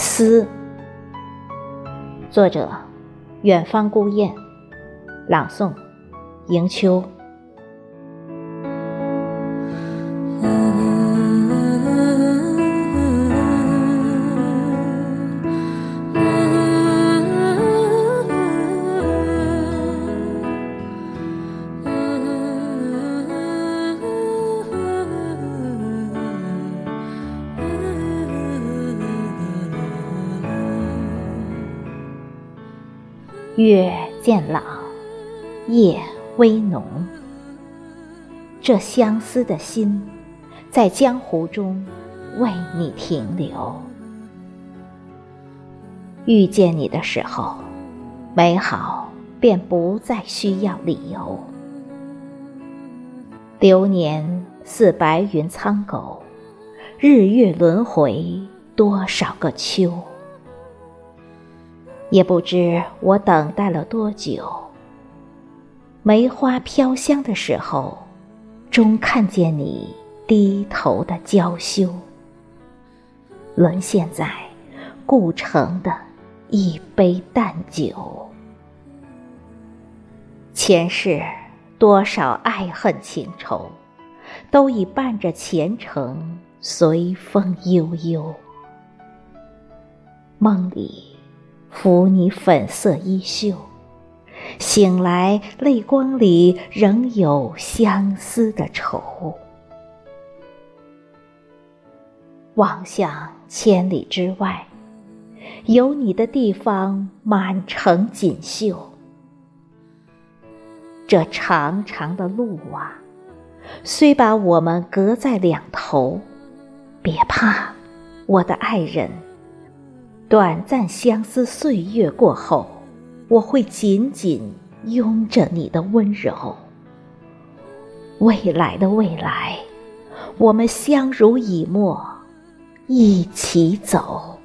思。作者：远方孤雁，朗诵：迎秋。月渐朗，夜微浓。这相思的心，在江湖中为你停留。遇见你的时候，美好便不再需要理由。流年似白云苍狗，日月轮回多少个秋。也不知我等待了多久。梅花飘香的时候，终看见你低头的娇羞，沦陷在故城的一杯淡酒。前世多少爱恨情仇，都已伴着前程随风悠悠。梦里。抚你粉色衣袖，醒来泪光里仍有相思的愁。望向千里之外，有你的地方满城锦绣。这长长的路啊，虽把我们隔在两头，别怕，我的爱人。短暂相思岁月过后，我会紧紧拥着你的温柔。未来的未来，我们相濡以沫，一起走。